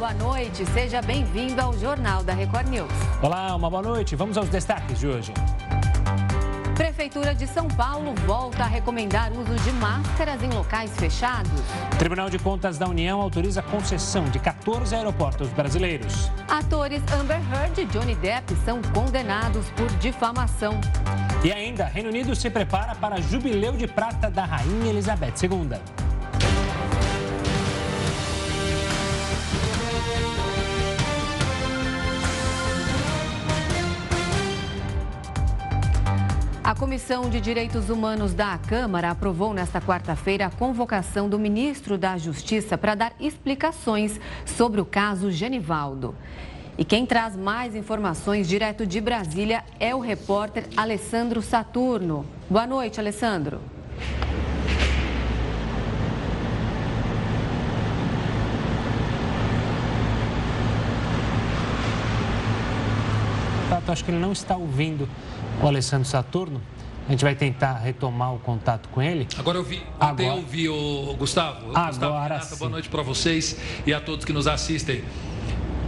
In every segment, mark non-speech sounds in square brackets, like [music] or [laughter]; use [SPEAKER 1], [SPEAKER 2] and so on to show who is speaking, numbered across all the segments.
[SPEAKER 1] boa noite. Seja bem-vindo ao Jornal da Record News.
[SPEAKER 2] Olá, uma boa noite. Vamos aos destaques de hoje.
[SPEAKER 1] Prefeitura de São Paulo volta a recomendar uso de máscaras em locais fechados.
[SPEAKER 2] Tribunal de Contas da União autoriza concessão de 14 aeroportos brasileiros.
[SPEAKER 1] Atores Amber Heard e Johnny Depp são condenados por difamação.
[SPEAKER 2] E ainda, Reino Unido se prepara para jubileu de prata da Rainha Elizabeth II.
[SPEAKER 1] A Comissão de Direitos Humanos da Câmara aprovou nesta quarta-feira a convocação do ministro da Justiça para dar explicações sobre o caso Genivaldo. E quem traz mais informações direto de Brasília é o repórter Alessandro Saturno. Boa noite, Alessandro.
[SPEAKER 2] Acho que ele não está ouvindo o Alessandro Saturno. A gente vai tentar retomar o contato com ele.
[SPEAKER 3] Agora eu vi, até eu vi o Gustavo.
[SPEAKER 2] Agora
[SPEAKER 3] Gustavo
[SPEAKER 2] Renata, sim.
[SPEAKER 3] boa noite para vocês e a todos que nos assistem.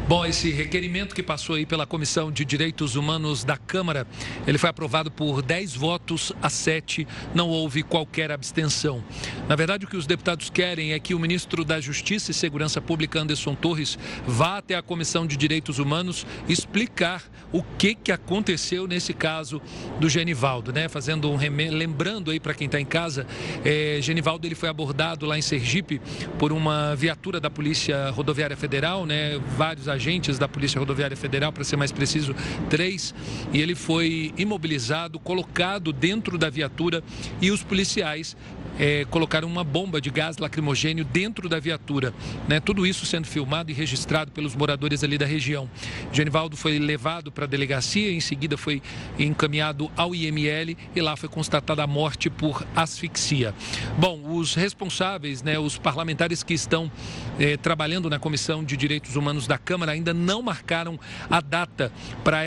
[SPEAKER 3] Bom, esse requerimento que passou aí pela Comissão de Direitos Humanos da Câmara, ele foi aprovado por 10 votos a 7, não houve qualquer abstenção. Na verdade, o que os deputados querem é que o ministro da Justiça e Segurança Pública, Anderson Torres, vá até a Comissão de Direitos Humanos explicar o que, que aconteceu nesse caso do Genivaldo, né? Fazendo um reme... lembrando aí para quem está em casa, é, Genivaldo ele foi abordado lá em Sergipe por uma viatura da Polícia Rodoviária Federal, né? Vários agentes da Polícia Rodoviária Federal, para ser mais preciso, três, e ele foi imobilizado, colocado dentro da viatura e os policiais é, colocaram uma bomba de gás lacrimogênio dentro da viatura. Né? Tudo isso sendo filmado e registrado pelos moradores ali da região. Genivaldo foi levado para a delegacia, em seguida foi encaminhado ao IML e lá foi constatada a morte por asfixia. Bom, os responsáveis, né, os parlamentares que estão é, trabalhando na Comissão de Direitos Humanos da Câmara ainda não marcaram a data para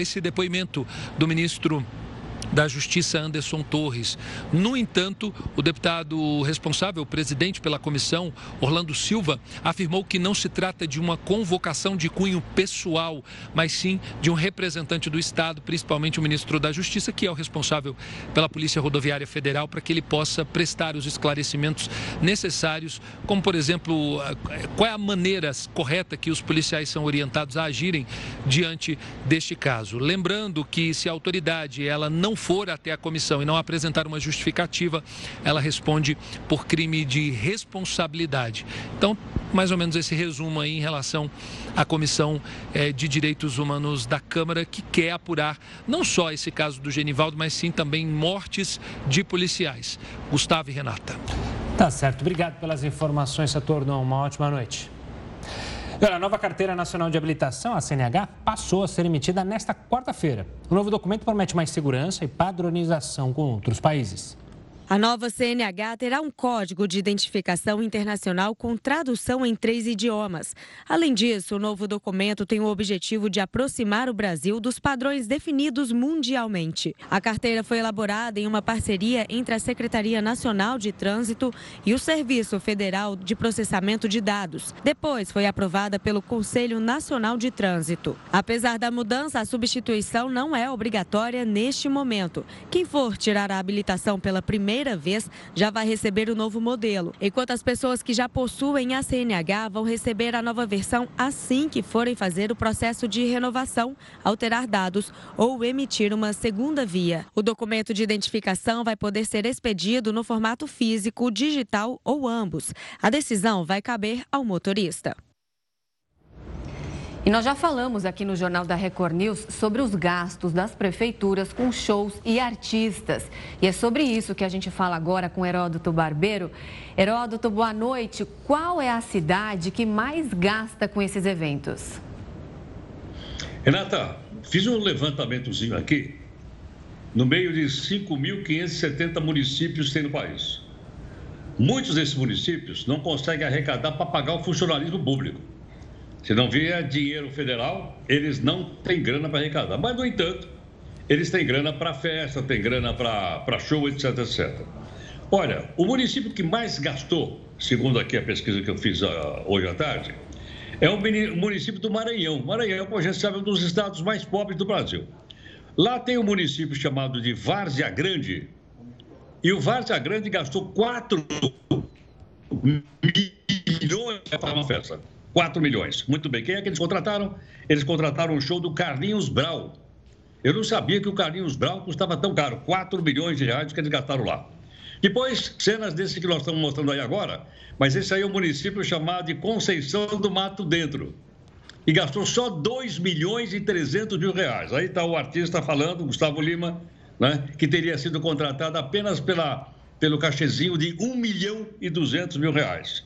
[SPEAKER 3] esse depoimento do ministro da Justiça Anderson Torres. No entanto, o deputado responsável, o presidente pela comissão, Orlando Silva, afirmou que não se trata de uma convocação de cunho pessoal, mas sim de um representante do Estado, principalmente o ministro da Justiça, que é o responsável pela Polícia Rodoviária Federal, para que ele possa prestar os esclarecimentos necessários, como, por exemplo, qual é a maneira correta que os policiais são orientados a agirem diante deste caso. Lembrando que se a autoridade ela não for até a comissão e não apresentar uma justificativa, ela responde por crime de responsabilidade. Então, mais ou menos esse resumo aí em relação à Comissão eh, de Direitos Humanos da Câmara, que quer apurar não só esse caso do Genivaldo, mas sim também mortes de policiais. Gustavo e Renata.
[SPEAKER 2] Tá certo. Obrigado pelas informações, Saturno. Uma ótima noite. A nova Carteira Nacional de Habilitação, a CNH, passou a ser emitida nesta quarta-feira. O novo documento promete mais segurança e padronização com outros países.
[SPEAKER 4] A nova CNH terá um código de identificação internacional com tradução em três idiomas. Além disso, o novo documento tem o objetivo de aproximar o Brasil dos padrões definidos mundialmente. A carteira foi elaborada em uma parceria entre a Secretaria Nacional de Trânsito e o Serviço Federal de Processamento de Dados. Depois foi aprovada pelo Conselho Nacional de Trânsito. Apesar da mudança, a substituição não é obrigatória neste momento. Quem for tirar a habilitação pela primeira primeira vez já vai receber o novo modelo, enquanto as pessoas que já possuem a CNH vão receber a nova versão assim que forem fazer o processo de renovação, alterar dados ou emitir uma segunda via. O documento de identificação vai poder ser expedido no formato físico, digital ou ambos. A decisão vai caber ao motorista.
[SPEAKER 1] E nós já falamos aqui no Jornal da Record News sobre os gastos das prefeituras com shows e artistas. E é sobre isso que a gente fala agora com Heródoto Barbeiro. Heródoto, boa noite. Qual é a cidade que mais gasta com esses eventos?
[SPEAKER 5] Renata, fiz um levantamentozinho aqui. No meio de 5.570 municípios que tem no país. Muitos desses municípios não conseguem arrecadar para pagar o funcionalismo público. Se não vier dinheiro federal, eles não têm grana para arrecadar. Mas, no entanto, eles têm grana para festa, têm grana para show, etc, etc. Olha, o município que mais gastou, segundo aqui a pesquisa que eu fiz uh, hoje à tarde, é um município do Maranhão. Maranhão, como a gente sabe, é um dos estados mais pobres do Brasil. Lá tem um município chamado de Várzea Grande, e o Várzea Grande gastou 4 milhões para uma festa. 4 milhões. Muito bem. Quem é que eles contrataram? Eles contrataram um show do Carlinhos Brau. Eu não sabia que o Carlinhos Brau custava tão caro. 4 milhões de reais que eles gastaram lá. Depois, cenas desse que nós estamos mostrando aí agora, mas esse aí é um município chamado de Conceição do Mato Dentro. E gastou só 2 milhões e 300 mil reais. Aí está o artista falando, Gustavo Lima, né, que teria sido contratado apenas pela, pelo cachezinho de 1 milhão e 200 mil reais.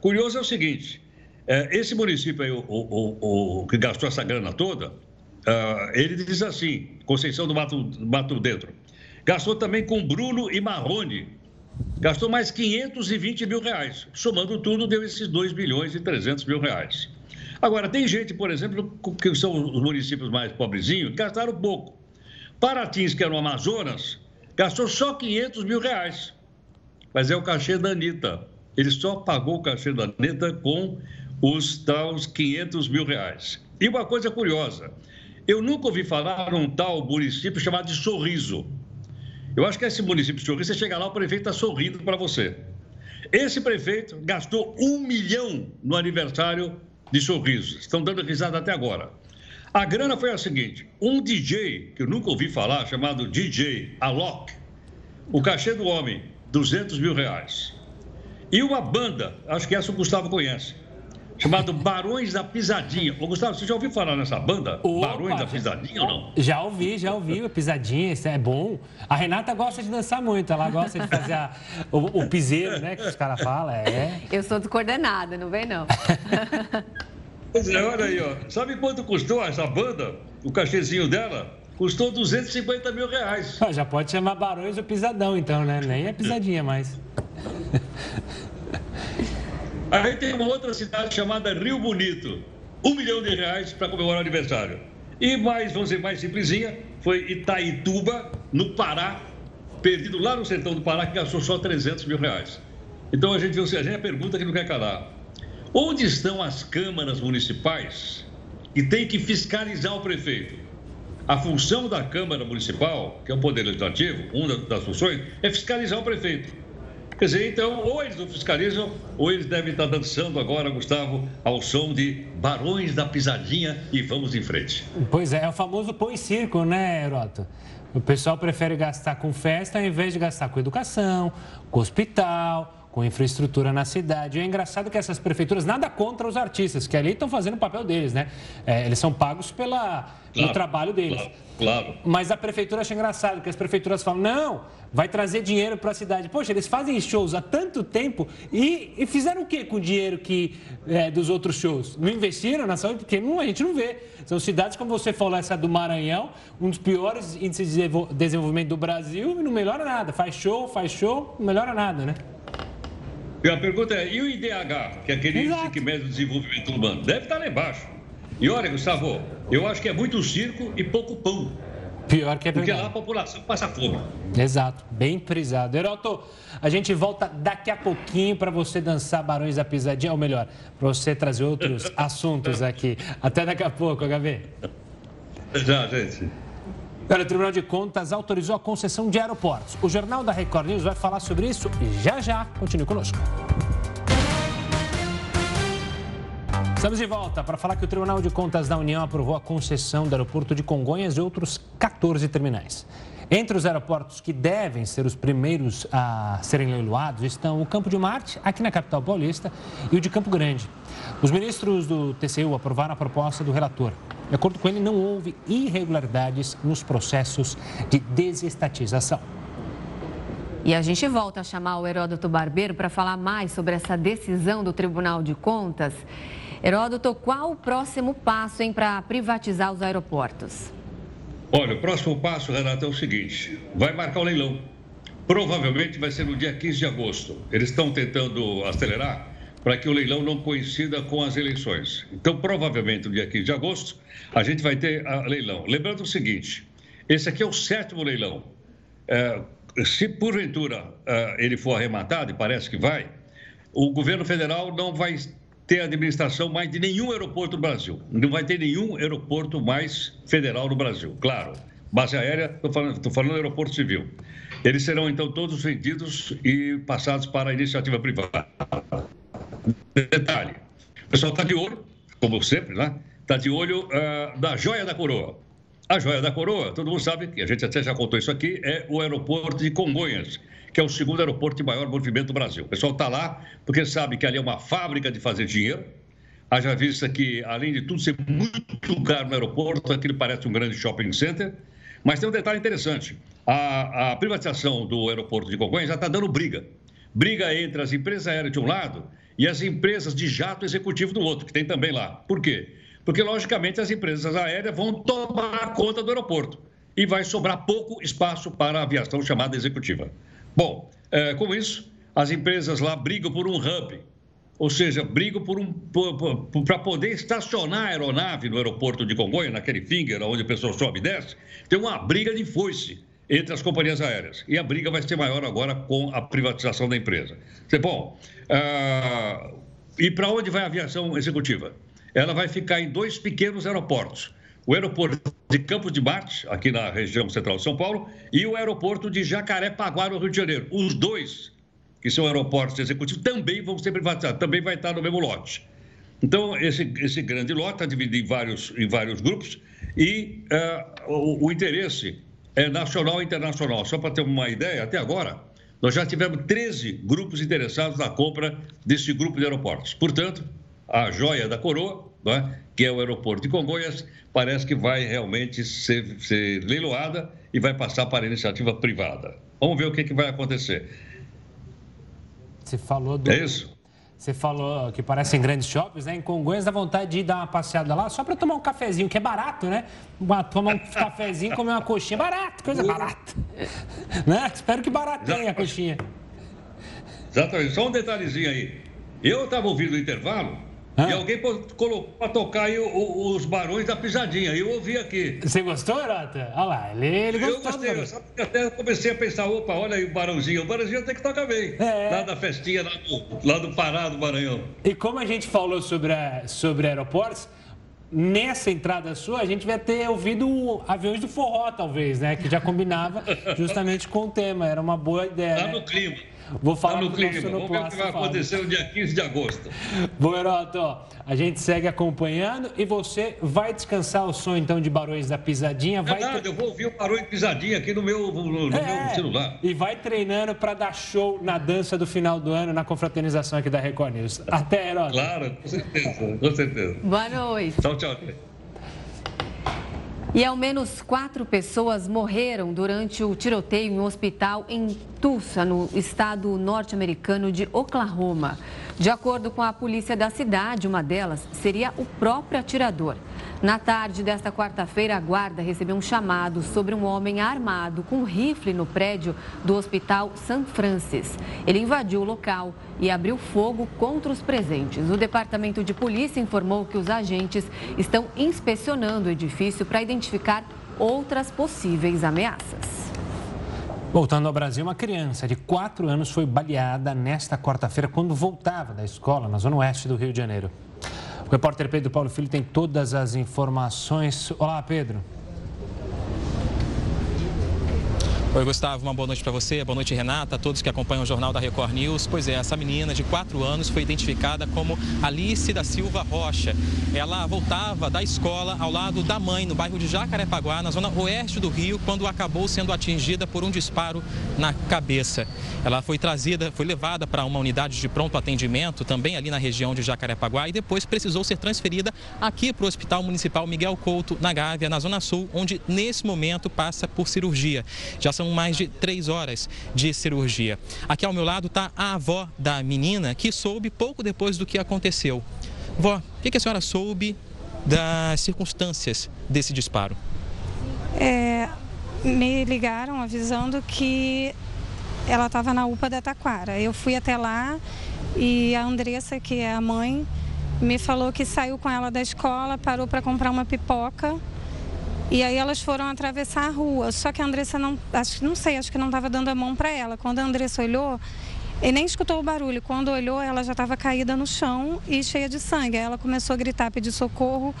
[SPEAKER 5] Curioso é o seguinte, esse município aí, o, o, o, que gastou essa grana toda, uh, ele diz assim, Conceição do Mato, Mato Dentro, gastou também com Bruno e Marrone, gastou mais 520 mil reais. Somando tudo, deu esses 2 milhões e 300 mil reais. Agora, tem gente, por exemplo, que são os municípios mais pobrezinhos, que gastaram pouco. Paratins, que era no Amazonas, gastou só 500 mil reais. Mas é o cachê da Anitta. Ele só pagou o cachê da Anitta com os tais 500 mil reais. E uma coisa curiosa, eu nunca ouvi falar num tal município chamado de Sorriso. Eu acho que esse município de Sorriso, você chega lá, o prefeito está sorrindo para você. Esse prefeito gastou um milhão no aniversário de Sorriso. Estão dando risada até agora. A grana foi a seguinte: um DJ, que eu nunca ouvi falar, chamado DJ Alok, o cachê do homem, 200 mil reais. E uma banda, acho que essa o Gustavo conhece, chamado Barões da Pisadinha. Ô, Gustavo, você já ouviu falar nessa banda? Opa, Barões da Pisadinha ou não?
[SPEAKER 2] Já ouvi, já ouvi. Pisadinha, isso é bom. A Renata gosta de dançar muito, ela gosta de fazer a, o, o piseiro, né, que os caras falam. É.
[SPEAKER 1] Eu sou descoordenada, não vem não. [laughs]
[SPEAKER 5] Pois é, olha aí, ó. Sabe quanto custou essa banda? O cachezinho dela? Custou 250 mil reais.
[SPEAKER 2] Ah, já pode chamar Barões do Pisadão, então, né? Nem é pisadinha mais. [laughs]
[SPEAKER 5] Aí tem uma outra cidade chamada Rio Bonito. Um milhão de reais para comemorar o aniversário. E mais, vamos dizer, mais simplesinha, foi Itaituba, no Pará, perdido lá no sertão do Pará, que gastou só 300 mil reais. Então a gente viu, a gente a pergunta que não quer calar. Onde estão as câmaras municipais que tem que fiscalizar o prefeito? A função da Câmara Municipal, que é o Poder Legislativo, uma das funções, é fiscalizar o prefeito. Quer dizer, então, ou eles não fiscalizam, ou eles devem estar dançando agora, Gustavo, ao som de Barões da Pisadinha e vamos em frente.
[SPEAKER 2] Pois é, é o famoso põe circo, né, Heroto? O pessoal prefere gastar com festa ao invés de gastar com educação, com hospital, com infraestrutura na cidade. E é engraçado que essas prefeituras, nada contra os artistas, que ali estão fazendo o papel deles, né? É, eles são pagos pela, claro, pelo trabalho deles.
[SPEAKER 5] Claro, claro.
[SPEAKER 2] Mas a prefeitura acha engraçado, que as prefeituras falam, não, vai trazer dinheiro para a cidade. Poxa, eles fazem shows há tanto tempo e, e fizeram o que com o dinheiro que, é, dos outros shows? Não investiram na saúde? Porque não, a gente não vê. São cidades, como você falou, essa do Maranhão, um dos piores índices de desenvolvimento do Brasil e não melhora nada. Faz show, faz show, não melhora nada, né?
[SPEAKER 5] E a pergunta é, e o IDH, que é aquele índice que mede o desenvolvimento humano? Deve estar lá embaixo. E olha, Gustavo, eu acho que é muito circo e pouco pão.
[SPEAKER 2] Pior que é.
[SPEAKER 5] Porque lá a população passa fome.
[SPEAKER 2] Exato, bem frisado. Heraldo, a gente volta daqui a pouquinho para você dançar Barões da Pisadinha, ou melhor, para você trazer outros [laughs] assuntos aqui. Até daqui a pouco, HB.
[SPEAKER 5] Já, gente.
[SPEAKER 2] Olha, o Tribunal de Contas autorizou a concessão de aeroportos. O Jornal da Record News vai falar sobre isso já já. Continue conosco. Estamos de volta para falar que o Tribunal de Contas da União aprovou a concessão do aeroporto de Congonhas e outros 14 terminais. Entre os aeroportos que devem ser os primeiros a serem leiloados estão o Campo de Marte, aqui na capital paulista, e o de Campo Grande. Os ministros do TCU aprovaram a proposta do relator. De acordo com ele, não houve irregularidades nos processos de desestatização.
[SPEAKER 1] E a gente volta a chamar o Heródoto Barbeiro para falar mais sobre essa decisão do Tribunal de Contas. Heródoto, qual o próximo passo para privatizar os aeroportos?
[SPEAKER 5] Olha, o próximo passo, Renato, é o seguinte: vai marcar o leilão. Provavelmente vai ser no dia 15 de agosto. Eles estão tentando acelerar para que o leilão não coincida com as eleições. Então, provavelmente, no dia 15 de agosto, a gente vai ter leilão. Lembrando o seguinte: esse aqui é o sétimo leilão. É, se porventura é, ele for arrematado, e parece que vai, o governo federal não vai ter administração mais de nenhum aeroporto no Brasil. Não vai ter nenhum aeroporto mais federal no Brasil, claro. Base aérea, estou falando, falando aeroporto civil. Eles serão, então, todos vendidos e passados para a iniciativa privada. Detalhe, o pessoal está de olho, como sempre, né? Está de olho uh, da joia da coroa. A joia da coroa, todo mundo sabe, que a gente até já contou isso aqui, é o aeroporto de Congonhas, que é o segundo aeroporto de maior movimento do Brasil. O pessoal está lá porque sabe que ali é uma fábrica de fazer dinheiro. Haja vista que, além de tudo ser muito caro no aeroporto, aquilo parece um grande shopping center. Mas tem um detalhe interessante: a, a privatização do aeroporto de Congonhas já está dando briga. Briga entre as empresas aéreas de um lado e as empresas de jato executivo do outro, que tem também lá. Por quê? Porque, logicamente, as empresas aéreas vão tomar conta do aeroporto e vai sobrar pouco espaço para a aviação chamada executiva. Bom, é, com isso, as empresas lá brigam por um hub, ou seja, brigam por um para poder estacionar a aeronave no aeroporto de Congonha, naquele finger onde a pessoa sobe e desce, tem uma briga de foice entre as companhias aéreas. E a briga vai ser maior agora com a privatização da empresa. Bom, uh, e para onde vai a aviação executiva? ela vai ficar em dois pequenos aeroportos. O aeroporto de Campos de Marte, aqui na região central de São Paulo, e o aeroporto de Jacarepaguá, no Rio de Janeiro. Os dois, que são aeroportos executivos, também vão ser privatizados, também vai estar no mesmo lote. Então, esse, esse grande lote está dividido em vários, em vários grupos e uh, o, o interesse é nacional e internacional. Só para ter uma ideia, até agora, nós já tivemos 13 grupos interessados na compra desse grupo de aeroportos. Portanto, a joia da coroa, né, que é o aeroporto de Congonhas, parece que vai realmente ser, ser leiloada e vai passar para iniciativa privada. Vamos ver o que, que vai acontecer.
[SPEAKER 2] Você falou do...
[SPEAKER 5] É isso?
[SPEAKER 2] Você falou que parecem grandes shoppings, né? Em Congonhas dá vontade de ir dar uma passeada lá só para tomar um cafezinho, que é barato, né? Tomar um [laughs] cafezinho, comer uma coxinha. Barato, coisa barata. [laughs] né? Espero que barateie a coxinha.
[SPEAKER 5] Exatamente. Só um detalhezinho aí. Eu estava ouvindo o intervalo e alguém colocou para tocar aí os barões da pisadinha. Eu ouvi aqui.
[SPEAKER 2] Você gostou, Herota? Olha lá, ele, ele gostou.
[SPEAKER 5] Eu gostei, sabe que até comecei a pensar, opa, olha aí o barãozinho. O barãozinho tem que tocar bem. É. Lá da festinha, lá do, lá do Pará, do Maranhão.
[SPEAKER 2] E como a gente falou sobre, a, sobre aeroportos, nessa entrada sua, a gente vai ter ouvido aviões do forró, talvez, né? Que já combinava [laughs] justamente com o tema. Era uma boa ideia. Tá
[SPEAKER 5] no clima.
[SPEAKER 2] Vou falar tá
[SPEAKER 5] no clima. Vamos ver o que vai acontecer no dia 15 de agosto.
[SPEAKER 2] Bom, Heroto, a gente segue acompanhando e você vai descansar o som, então, de Barões da Pisadinha. Vai
[SPEAKER 5] Verdade, eu vou ouvir o Barões Pisadinha aqui no meu, no, no é, meu celular.
[SPEAKER 2] E vai treinando para dar show na dança do final do ano, na confraternização aqui da Record News. Até, Heroto.
[SPEAKER 5] Claro, com certeza, com certeza.
[SPEAKER 1] Boa noite.
[SPEAKER 5] Tchau, tchau.
[SPEAKER 1] E ao menos quatro pessoas morreram durante o tiroteio em um hospital em Tulsa, no estado norte-americano de Oklahoma. De acordo com a polícia da cidade, uma delas seria o próprio atirador. Na tarde desta quarta-feira, a guarda recebeu um chamado sobre um homem armado com rifle no prédio do Hospital St. Francis. Ele invadiu o local e abriu fogo contra os presentes. O Departamento de Polícia informou que os agentes estão inspecionando o edifício para identificar outras possíveis ameaças.
[SPEAKER 2] Voltando ao Brasil, uma criança de 4 anos foi baleada nesta quarta-feira quando voltava da escola na zona oeste do Rio de Janeiro. O repórter Pedro Paulo Filho tem todas as informações. Olá, Pedro.
[SPEAKER 6] Oi, Gustavo, uma boa noite para você, boa noite, Renata, a todos que acompanham o Jornal da Record News. Pois é, essa menina de 4 anos foi identificada como Alice da Silva Rocha. Ela voltava da escola ao lado da mãe, no bairro de Jacarepaguá, na zona oeste do Rio, quando acabou sendo atingida por um disparo na cabeça. Ela foi trazida, foi levada para uma unidade de pronto atendimento, também ali na região de Jacarepaguá, e depois precisou ser transferida aqui para o Hospital Municipal Miguel Couto, na Gávea, na Zona Sul, onde nesse momento passa por cirurgia. Já são mais de três horas de cirurgia. Aqui ao meu lado está a avó da menina, que soube pouco depois do que aconteceu. Vó, o que a senhora soube das circunstâncias desse disparo?
[SPEAKER 7] É, me ligaram avisando que ela estava na UPA da Taquara. Eu fui até lá e a Andressa, que é a mãe, me falou que saiu com ela da escola, parou para comprar uma pipoca e aí elas foram atravessar a rua. Só que a Andressa não, acho, não sei, acho que não estava dando a mão para ela. Quando a Andressa olhou, e nem escutou o barulho. Quando olhou, ela já estava caída no chão e cheia de sangue. Aí ela começou a gritar, pedir socorro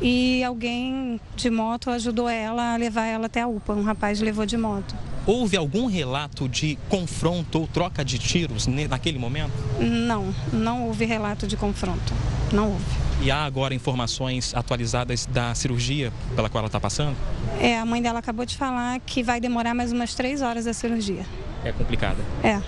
[SPEAKER 7] e alguém de moto ajudou ela a levar ela até a UPA. Um rapaz levou de moto.
[SPEAKER 6] Houve algum relato de confronto ou troca de tiros naquele momento?
[SPEAKER 7] Não, não houve relato de confronto. Não houve.
[SPEAKER 6] E há agora informações atualizadas da cirurgia pela qual ela está passando?
[SPEAKER 7] É, a mãe dela acabou de falar que vai demorar mais umas três horas a cirurgia.
[SPEAKER 6] É complicada?
[SPEAKER 7] É.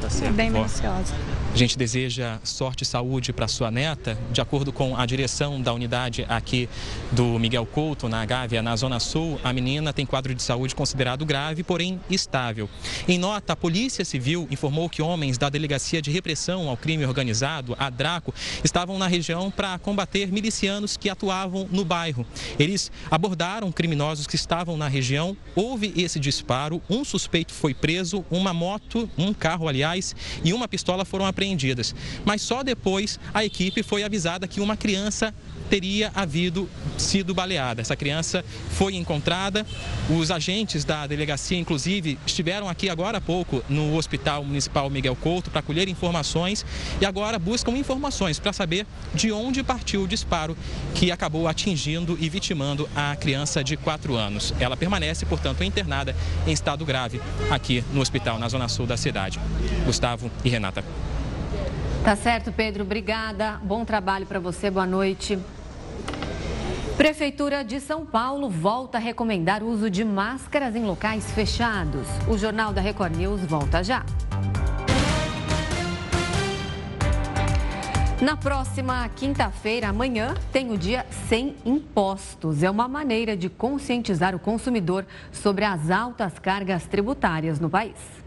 [SPEAKER 7] Tá certo. É bem minuciosa.
[SPEAKER 6] A gente deseja sorte e saúde para sua neta. De acordo com a direção da unidade aqui do Miguel Couto, na Gávea, na Zona Sul, a menina tem quadro de saúde considerado grave, porém estável. Em nota, a Polícia Civil informou que homens da Delegacia de Repressão ao Crime Organizado, a Draco, estavam na região para combater milicianos que atuavam no bairro. Eles abordaram criminosos que estavam na região, houve esse disparo, um suspeito foi preso, uma moto, um carro, aliás, e uma pistola foram apreendidos apreendidas. Mas só depois a equipe foi avisada que uma criança teria havido sido baleada. Essa criança foi encontrada. Os agentes da delegacia, inclusive, estiveram aqui agora há pouco no Hospital Municipal Miguel Couto para colher informações e agora buscam informações para saber de onde partiu o disparo que acabou atingindo e vitimando a criança de 4 anos. Ela permanece, portanto, internada em estado grave aqui no hospital na zona sul da cidade. Gustavo e Renata.
[SPEAKER 1] Tá certo, Pedro. Obrigada. Bom trabalho para você. Boa noite. Prefeitura de São Paulo volta a recomendar o uso de máscaras em locais fechados. O Jornal da Record News volta já. Na próxima quinta-feira, amanhã, tem o dia sem impostos. É uma maneira de conscientizar o consumidor sobre as altas cargas tributárias no país.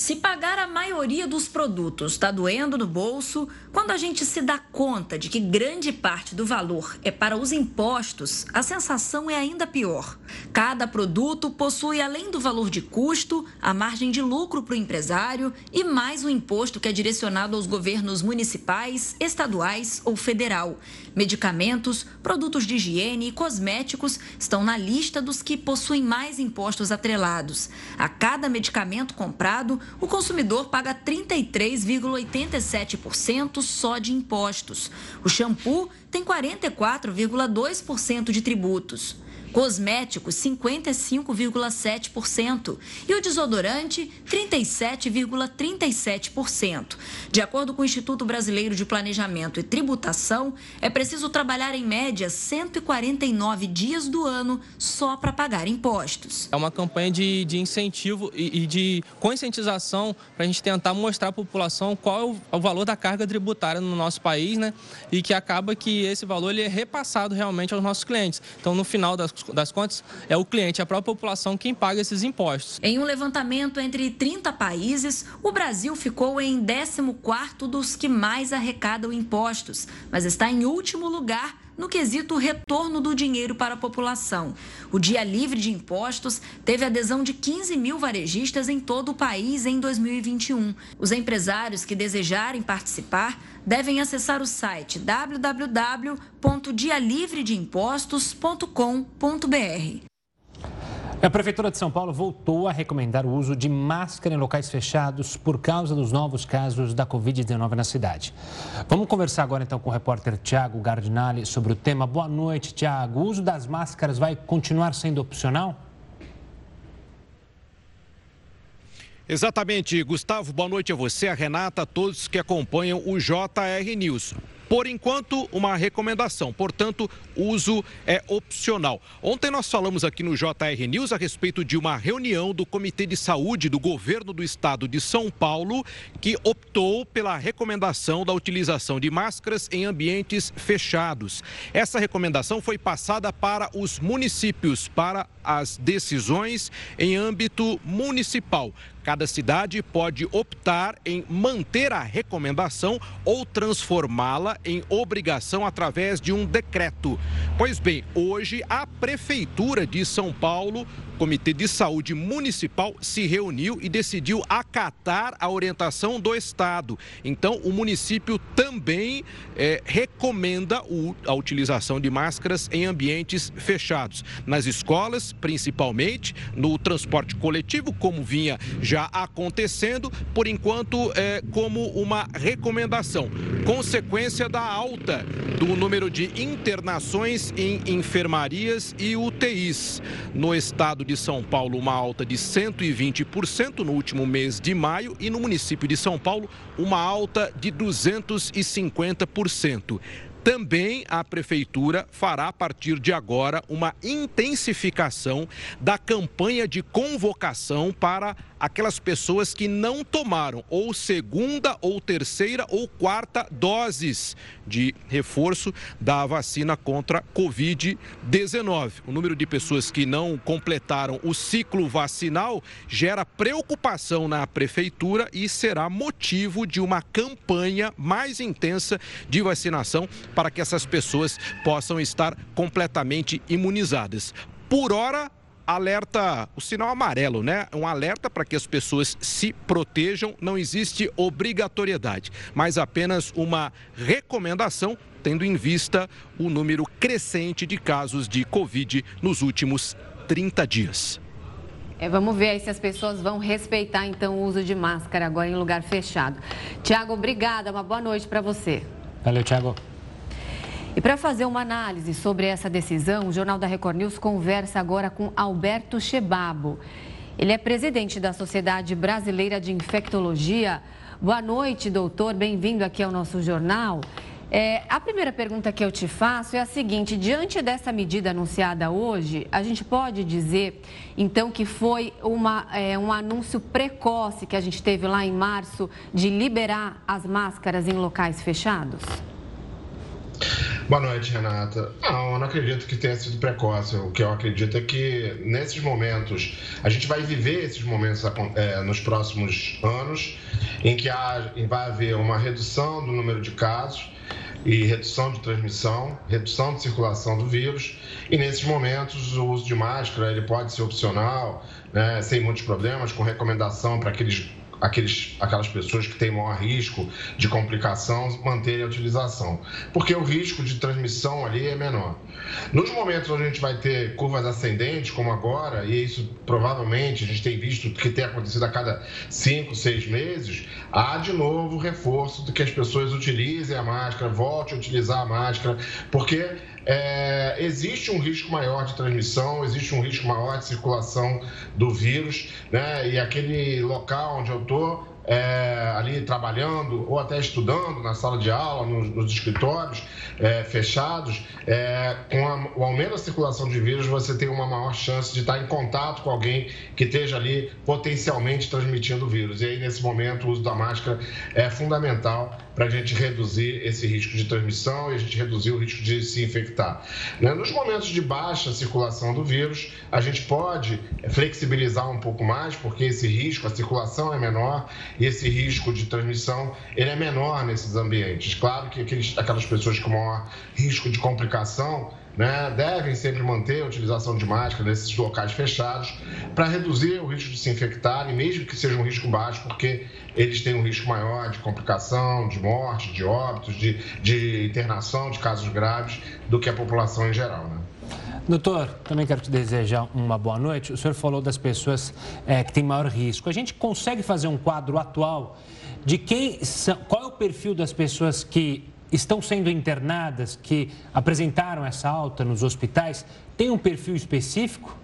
[SPEAKER 8] Se pagar a maioria dos produtos está doendo no bolso, quando a gente se dá conta de que grande parte do valor é para os impostos, a sensação é ainda pior. Cada produto possui, além do valor de custo, a margem de lucro para o empresário e mais o imposto que é direcionado aos governos municipais, estaduais ou federal. Medicamentos, produtos de higiene e cosméticos estão na lista dos que possuem mais impostos atrelados. A cada medicamento comprado, o consumidor paga 33,87% só de impostos. O shampoo tem 44,2% de tributos cosméticos 55,7% e o desodorante 37,37%. De acordo com o Instituto Brasileiro de Planejamento e Tributação, é preciso trabalhar em média 149 dias do ano só para pagar impostos.
[SPEAKER 9] É uma campanha de, de incentivo e, e de conscientização para a gente tentar mostrar à população qual é o, o, valor da carga tributária no nosso país, né? E que acaba que esse valor ele é repassado realmente aos nossos clientes. Então, no final das das contas, é o cliente, a própria população quem paga esses impostos.
[SPEAKER 8] Em um levantamento entre 30 países, o Brasil ficou em 14º dos que mais arrecadam impostos, mas está em último lugar no quesito retorno do dinheiro para a população. O Dia Livre de Impostos teve adesão de 15 mil varejistas em todo o país em 2021. Os empresários que desejarem participar devem acessar o site www.dialivredeimpostos.com.br.
[SPEAKER 2] A Prefeitura de São Paulo voltou a recomendar o uso de máscara em locais fechados por causa dos novos casos da Covid-19 na cidade. Vamos conversar agora então com o repórter Tiago Gardinali sobre o tema. Boa noite, Tiago. O uso das máscaras vai continuar sendo opcional?
[SPEAKER 10] Exatamente, Gustavo. Boa noite a você, a Renata, a todos que acompanham o JR News. Por enquanto, uma recomendação, portanto, uso é opcional. Ontem nós falamos aqui no JR News a respeito de uma reunião do Comitê de Saúde do Governo do Estado de São Paulo, que optou pela recomendação da utilização de máscaras em ambientes fechados. Essa recomendação foi passada para os municípios, para as decisões em âmbito municipal. Cada cidade pode optar em manter a recomendação ou transformá-la em obrigação através de um decreto. Pois bem, hoje a Prefeitura de São Paulo Comitê de Saúde Municipal se reuniu e decidiu acatar a orientação do Estado. Então, o município também é, recomenda o, a utilização de máscaras em ambientes fechados. Nas escolas, principalmente, no transporte coletivo, como vinha já acontecendo, por enquanto, é, como uma recomendação. Consequência da alta do número de internações em enfermarias e UTIs no estado de São Paulo, uma alta de 120% no último mês de maio e no município de São Paulo, uma alta de 250%. Também a Prefeitura fará, a partir de agora, uma intensificação da campanha de convocação para aquelas pessoas que não tomaram ou segunda, ou terceira, ou quarta doses de reforço da vacina contra Covid-19. O número de pessoas que não completaram o ciclo vacinal gera preocupação na Prefeitura e será motivo de uma campanha mais intensa de vacinação para que essas pessoas possam estar completamente imunizadas. Por hora, alerta, o sinal amarelo, né? Um alerta para que as pessoas se protejam. Não existe obrigatoriedade, mas apenas uma recomendação, tendo em vista o número crescente de casos de Covid nos últimos 30 dias.
[SPEAKER 1] É, vamos ver aí se as pessoas vão respeitar então o uso de máscara agora em lugar fechado. Tiago, obrigada. Uma boa noite para você.
[SPEAKER 2] Valeu, Tiago.
[SPEAKER 1] E para fazer uma análise sobre essa decisão, o Jornal da Record News conversa agora com Alberto Chebabo. Ele é presidente da Sociedade Brasileira de Infectologia. Boa noite, doutor. Bem-vindo aqui ao nosso jornal. É, a primeira pergunta que eu te faço é a seguinte: diante dessa medida anunciada hoje, a gente pode dizer, então, que foi uma, é, um anúncio precoce que a gente teve lá em março de liberar as máscaras em locais fechados?
[SPEAKER 11] Boa noite, Renata. Não, eu não acredito que tenha sido precoce. O que eu acredito é que nesses momentos, a gente vai viver esses momentos é, nos próximos anos, em que há, vai haver uma redução do número de casos e redução de transmissão, redução de circulação do vírus. E nesses momentos, o uso de máscara ele pode ser opcional, né, sem muitos problemas, com recomendação para aqueles aqueles, aquelas pessoas que têm maior risco de complicação manterem a utilização, porque o risco de transmissão ali é menor. Nos momentos onde a gente vai ter curvas ascendentes, como agora, e isso provavelmente a gente tem visto que tem acontecido a cada cinco, seis meses, há de novo reforço de que as pessoas utilizem a máscara, voltem a utilizar a máscara, porque é, existe um risco maior de transmissão, existe um risco maior de circulação do vírus, né? E aquele local onde eu estou é, ali trabalhando ou até estudando na sala de aula, nos, nos escritórios é, fechados, é, com a, o aumento da circulação de vírus, você tem uma maior chance de estar em contato com alguém que esteja ali potencialmente transmitindo o vírus. E aí, nesse momento, o uso da máscara é fundamental para a gente reduzir esse risco de transmissão e a gente reduzir o risco de se infectar. Né? Nos momentos de baixa circulação do vírus, a gente pode flexibilizar um pouco mais, porque esse risco, a circulação é menor e esse risco de transmissão ele é menor nesses ambientes. Claro que aqueles, aquelas pessoas com maior risco de complicação né, devem sempre manter a utilização de máscara nesses locais fechados para reduzir o risco de se infectarem, mesmo que seja um risco baixo, porque eles têm um risco maior de complicação, de morte, de óbitos, de, de internação de casos graves do que a população em geral. Né?
[SPEAKER 2] Doutor, também quero te desejar uma boa noite. O senhor falou das pessoas é, que têm maior risco. A gente consegue fazer um quadro atual de quem são, qual é o perfil das pessoas que estão sendo internadas, que apresentaram essa alta nos hospitais? Tem um perfil específico?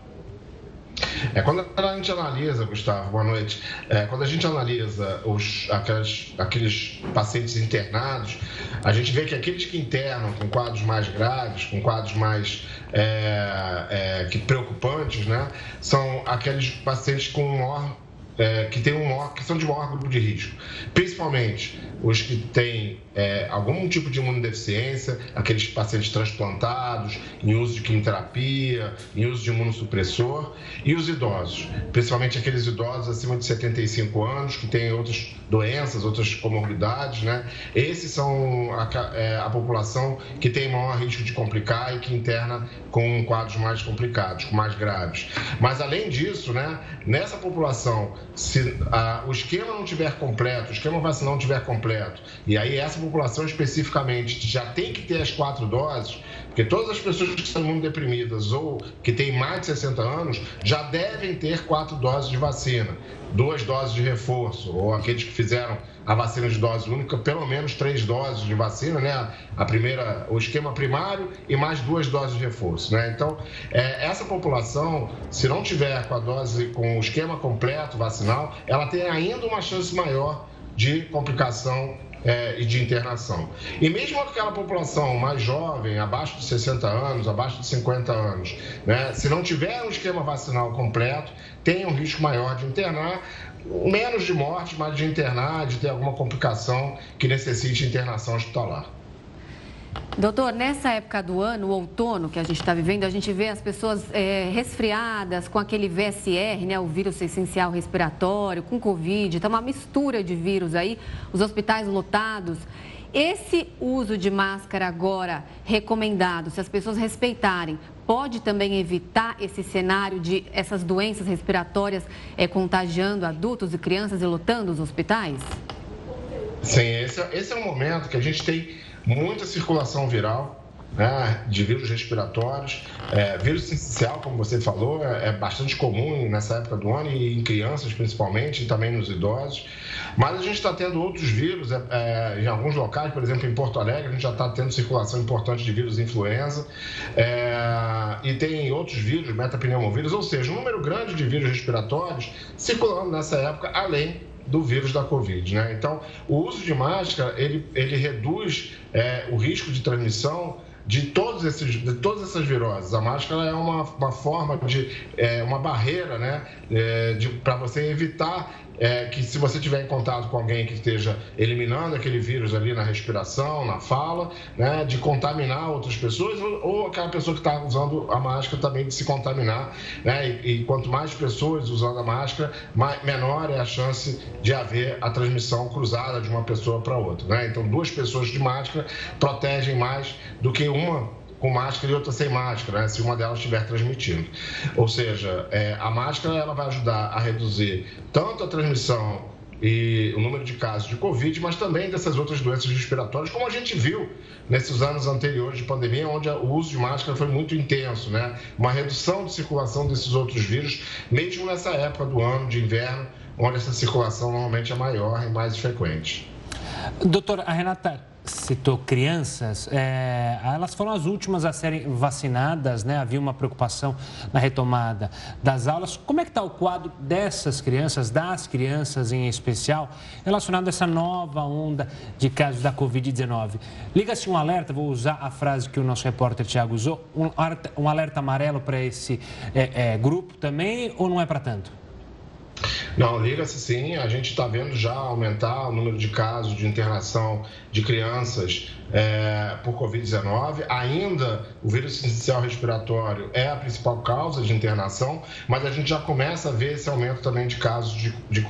[SPEAKER 11] É, quando a gente analisa, Gustavo, boa noite, é, quando a gente analisa os, aquelas, aqueles pacientes internados, a gente vê que aqueles que internam com quadros mais graves, com quadros mais é, é, que preocupantes, né, são aqueles pacientes com maior é, que, tem um maior, que são de maior grupo de risco, principalmente os que têm é, algum tipo de imunodeficiência, aqueles pacientes transplantados, em uso de quimioterapia, em uso de imunossupressor, e os idosos, principalmente aqueles idosos acima de 75 anos, que têm outras doenças, outras comorbidades, né? Esses são a, é, a população que tem maior risco de complicar e que interna com quadros mais complicados, com mais graves. Mas, além disso, né, nessa população, se a, o esquema não tiver completo, o esquema vacinal não tiver completo, e aí essa população especificamente já tem que ter as quatro doses, porque todas as pessoas que estão imunodeprimidas ou que têm mais de 60 anos já devem ter quatro doses de vacina, duas doses de reforço, ou aqueles que fizeram a vacina de dose única, pelo menos três doses de vacina, né? A primeira, o esquema primário e mais duas doses de reforço, né? Então, é, essa população, se não tiver com a dose, com o esquema completo vacinal, ela tem ainda uma chance maior de complicação é, e de internação. E mesmo aquela população mais jovem, abaixo de 60 anos, abaixo de 50 anos, né, se não tiver um esquema vacinal completo, tem um risco maior de internar, menos de morte, mas de internar, de ter alguma complicação que necessite internação hospitalar.
[SPEAKER 1] Doutor, nessa época do ano, o outono que a gente está vivendo, a gente vê as pessoas é, resfriadas com aquele VSR, né, o vírus essencial respiratório, com Covid, está uma mistura de vírus aí, os hospitais lotados. Esse uso de máscara agora recomendado, se as pessoas respeitarem, pode também evitar esse cenário de essas doenças respiratórias é, contagiando adultos e crianças e lotando os hospitais?
[SPEAKER 11] Sim, esse, é, esse é um momento que a gente tem muita circulação viral né, de vírus respiratórios. É, vírus essencial, como você falou, é, é, bastante comum nessa época do ano e em crianças principalmente, e também nos idosos. Mas a gente está tendo outros vírus é, é, em alguns locais, por exemplo, em Porto Alegre, a gente já está tendo circulação importante de vírus influenza. É, e tem outros vírus, metapneumovírus, ou seja, um número grande de vírus respiratórios circulando nessa época, além do vírus da Covid. Né? Então, o uso de máscara, ele, ele reduz é, o risco de transmissão de, todos esses, de todas essas viroses. A máscara é uma, uma forma de, é, uma barreira né, é, para você evitar é, que se você tiver em contato com alguém que esteja eliminando aquele vírus ali na respiração, na fala, né, de contaminar outras pessoas, ou, aquela pessoa que está usando a máscara também de se contaminar. Né, e, e quanto mais pessoas usando a máscara, mais, menor é a chance de haver a transmissão cruzada de uma pessoa para outra. Né? Então, duas pessoas de máscara protegem mais do que uma com máscara e outra sem máscara, né? se uma delas estiver transmitindo. Ou seja, é, a máscara ela vai ajudar a reduzir tanto a transmissão e o número de casos de Covid, mas também dessas outras doenças respiratórias, como a gente viu nesses anos anteriores de pandemia, onde o uso de máscara foi muito intenso, né? Uma redução de circulação desses outros vírus, mesmo nessa época do ano de inverno, onde essa circulação normalmente é maior e mais frequente.
[SPEAKER 2] Doutora, a Renata citou crianças, é, elas foram as últimas a serem vacinadas, né? Havia uma preocupação na retomada das aulas. Como é que está o quadro dessas crianças, das crianças em especial, relacionado a essa nova onda de casos da Covid-19? Liga-se um alerta, vou usar a frase que o nosso repórter Tiago usou, um alerta, amarelo para esse é, é, grupo também ou não é para tanto?
[SPEAKER 11] Não, liga-se sim. A gente está vendo já aumentar o número de casos de internação de crianças é, por Covid-19. Ainda o vírus essencial respiratório é a principal causa de internação, mas a gente já começa a ver esse aumento também de casos de, de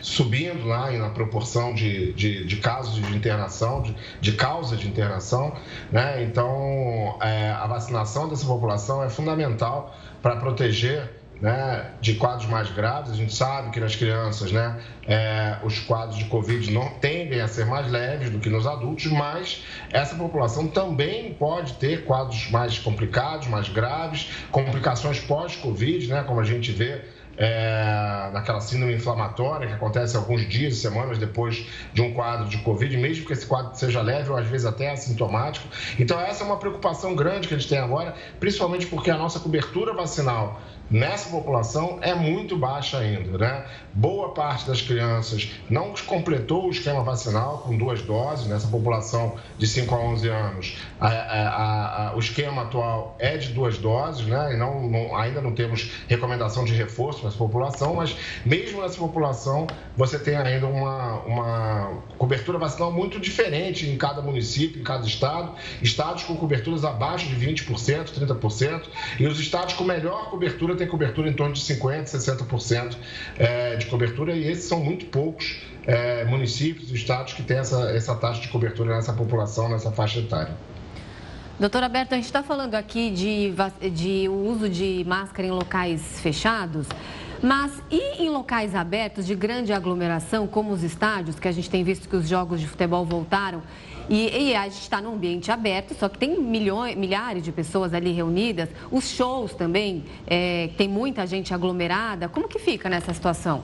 [SPEAKER 11] subindo lá na proporção de, de, de casos de internação, de, de, causa de internação. Né? Então, é, a vacinação dessa população é fundamental para proteger né, de quadros mais graves. A gente sabe que nas crianças né, é, os quadros de Covid não tendem a ser mais leves do que nos adultos, mas essa população também pode ter quadros mais complicados, mais graves, complicações pós-Covid, né, como a gente vê é, naquela síndrome inflamatória que acontece alguns dias semanas depois de um quadro de Covid, mesmo que esse quadro seja leve ou às vezes até assintomático. Então, essa é uma preocupação grande que a gente tem agora, principalmente porque a nossa cobertura vacinal nessa população é muito baixa ainda, né? Boa parte das crianças não completou o esquema vacinal com duas doses, nessa população de 5 a 11 anos. A, a, a, o esquema atual é de duas doses, né? E não, não, ainda não temos recomendação de reforço para essa população, mas mesmo nessa população você tem ainda uma, uma cobertura vacinal muito diferente em cada município, em cada estado. Estados com coberturas abaixo de 20%, 30%, e os estados com melhor cobertura têm cobertura em torno de 50%, 60% é, de cobertura, e esses são muito poucos é, municípios, estados que têm essa, essa taxa de cobertura nessa população, nessa faixa etária.
[SPEAKER 1] Doutora Berta, a gente está falando aqui de, de uso de máscara em locais fechados, mas e em locais abertos de grande aglomeração, como os estádios, que a gente tem visto que os jogos de futebol voltaram, e, e a gente está num ambiente aberto, só que tem milhões, milhares de pessoas ali reunidas, os shows também, é, tem muita gente aglomerada, como que fica nessa situação?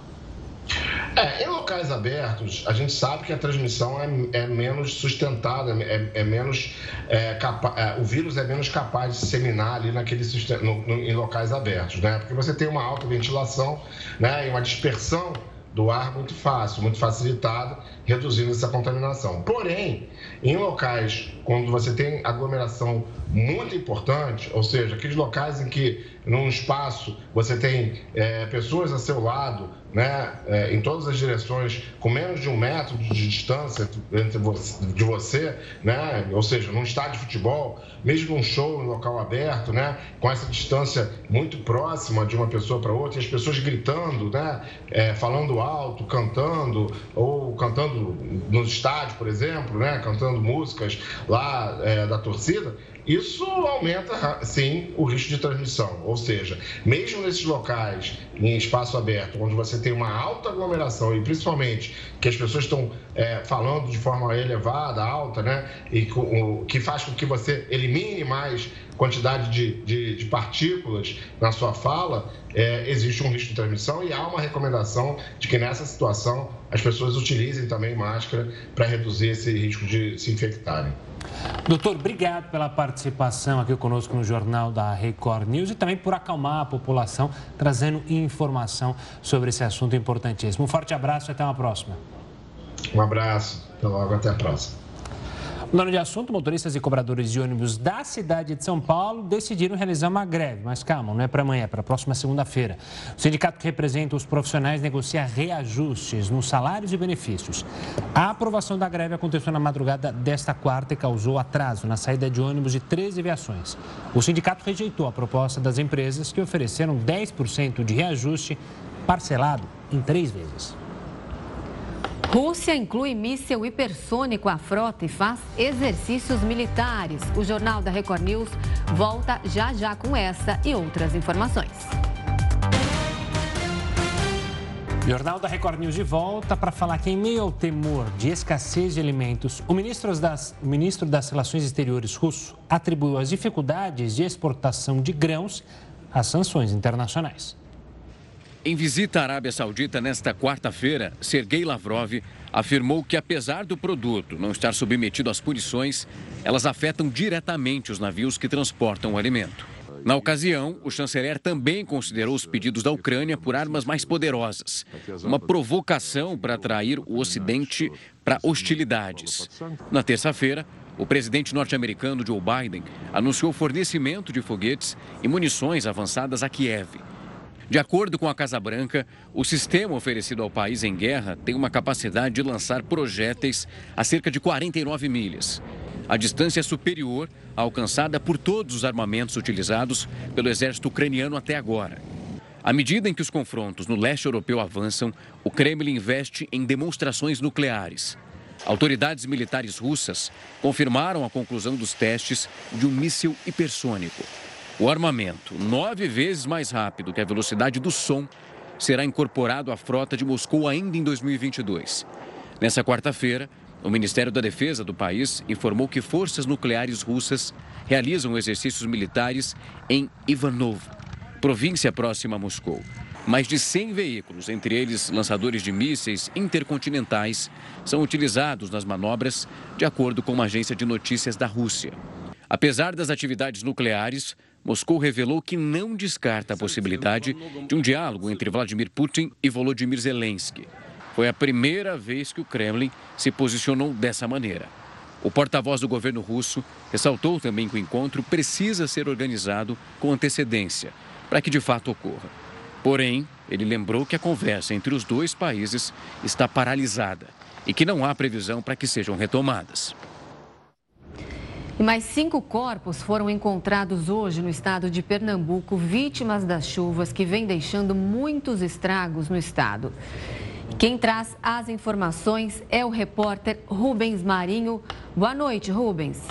[SPEAKER 11] É, em locais abertos, a gente sabe que a transmissão é, é menos sustentada, é, é menos é, capa, é, o vírus é menos capaz de disseminar ali naquele no, no, em locais abertos, né? Porque você tem uma alta ventilação, né, e uma dispersão do ar muito fácil, muito facilitada, reduzindo essa contaminação. Porém, em locais quando você tem aglomeração muito importante, ou seja, aqueles locais em que num espaço você tem é, pessoas a seu lado, né, é, em todas as direções, com menos de um metro de distância entre você, de você, né, ou seja, num estádio de futebol, mesmo num show em local aberto, né, com essa distância muito próxima de uma pessoa para outra, e as pessoas gritando, né, é, falando alto, cantando, ou cantando no estádio, por exemplo, né, cantando músicas lá é, da torcida, isso aumenta, sim, o risco de transmissão. Ou seja, mesmo nesses locais, em espaço aberto, onde você tem uma alta aglomeração e principalmente que as pessoas estão é, falando de forma elevada, alta, né? E o, que faz com que você elimine mais quantidade de, de, de partículas na sua fala, é, existe um risco de transmissão e há uma recomendação de que nessa situação as pessoas utilizem também máscara para reduzir esse risco de se infectarem.
[SPEAKER 2] Doutor, obrigado pela participação aqui conosco no Jornal da Record News e também por acalmar a população, trazendo informação sobre esse assunto importantíssimo. Um forte abraço e até uma próxima.
[SPEAKER 11] Um abraço, até logo, até a próxima.
[SPEAKER 2] Mudando de assunto, motoristas e cobradores de ônibus da cidade de São Paulo decidiram realizar uma greve. Mas calma, não é para amanhã, é para a próxima segunda-feira. O sindicato que representa os profissionais negocia reajustes nos salários e benefícios. A aprovação da greve aconteceu na madrugada desta quarta e causou atraso na saída de ônibus de 13 aviações. O sindicato rejeitou a proposta das empresas que ofereceram 10% de reajuste parcelado em três vezes.
[SPEAKER 1] Rússia inclui míssil hipersônico à frota e faz exercícios militares. O Jornal da Record News volta já já com essa e outras informações.
[SPEAKER 2] Jornal da Record News de volta para falar que, em meio ao temor de escassez de alimentos, o ministro das, o ministro das Relações Exteriores russo atribuiu as dificuldades de exportação de grãos às sanções internacionais.
[SPEAKER 12] Em visita à Arábia Saudita nesta quarta-feira, Sergei Lavrov afirmou que, apesar do produto não estar submetido às punições, elas afetam diretamente os navios que transportam o alimento. Na ocasião, o chanceler também considerou os pedidos da Ucrânia por armas mais poderosas, uma provocação para atrair o Ocidente para hostilidades. Na terça-feira, o presidente norte-americano Joe Biden anunciou fornecimento de foguetes e munições avançadas a Kiev. De acordo com a Casa Branca, o sistema oferecido ao país em guerra tem uma capacidade de lançar projéteis a cerca de 49 milhas. A distância é superior à alcançada por todos os armamentos utilizados pelo exército ucraniano até agora. À medida em que os confrontos no leste europeu avançam, o Kremlin investe em demonstrações nucleares. Autoridades militares russas confirmaram a conclusão dos testes de um míssil hipersônico. O armamento, nove vezes mais rápido que a velocidade do som, será incorporado à frota de Moscou ainda em 2022. Nessa quarta-feira, o Ministério da Defesa do país informou que forças nucleares russas realizam exercícios militares em Ivanovo, província próxima a Moscou. Mais de 100 veículos, entre eles lançadores de mísseis intercontinentais, são utilizados nas manobras, de acordo com uma agência de notícias da Rússia. Apesar das atividades nucleares, Moscou revelou que não descarta a possibilidade de um diálogo entre Vladimir Putin e Volodymyr Zelensky. Foi a primeira vez que o Kremlin se posicionou dessa maneira. O porta-voz do governo russo ressaltou também que o encontro precisa ser organizado com antecedência para que de fato ocorra. Porém, ele lembrou que a conversa entre os dois países está paralisada e que não há previsão para que sejam retomadas.
[SPEAKER 1] E mais cinco corpos foram encontrados hoje no estado de Pernambuco, vítimas das chuvas que vêm deixando muitos estragos no estado. Quem traz as informações é o repórter Rubens Marinho. Boa noite, Rubens.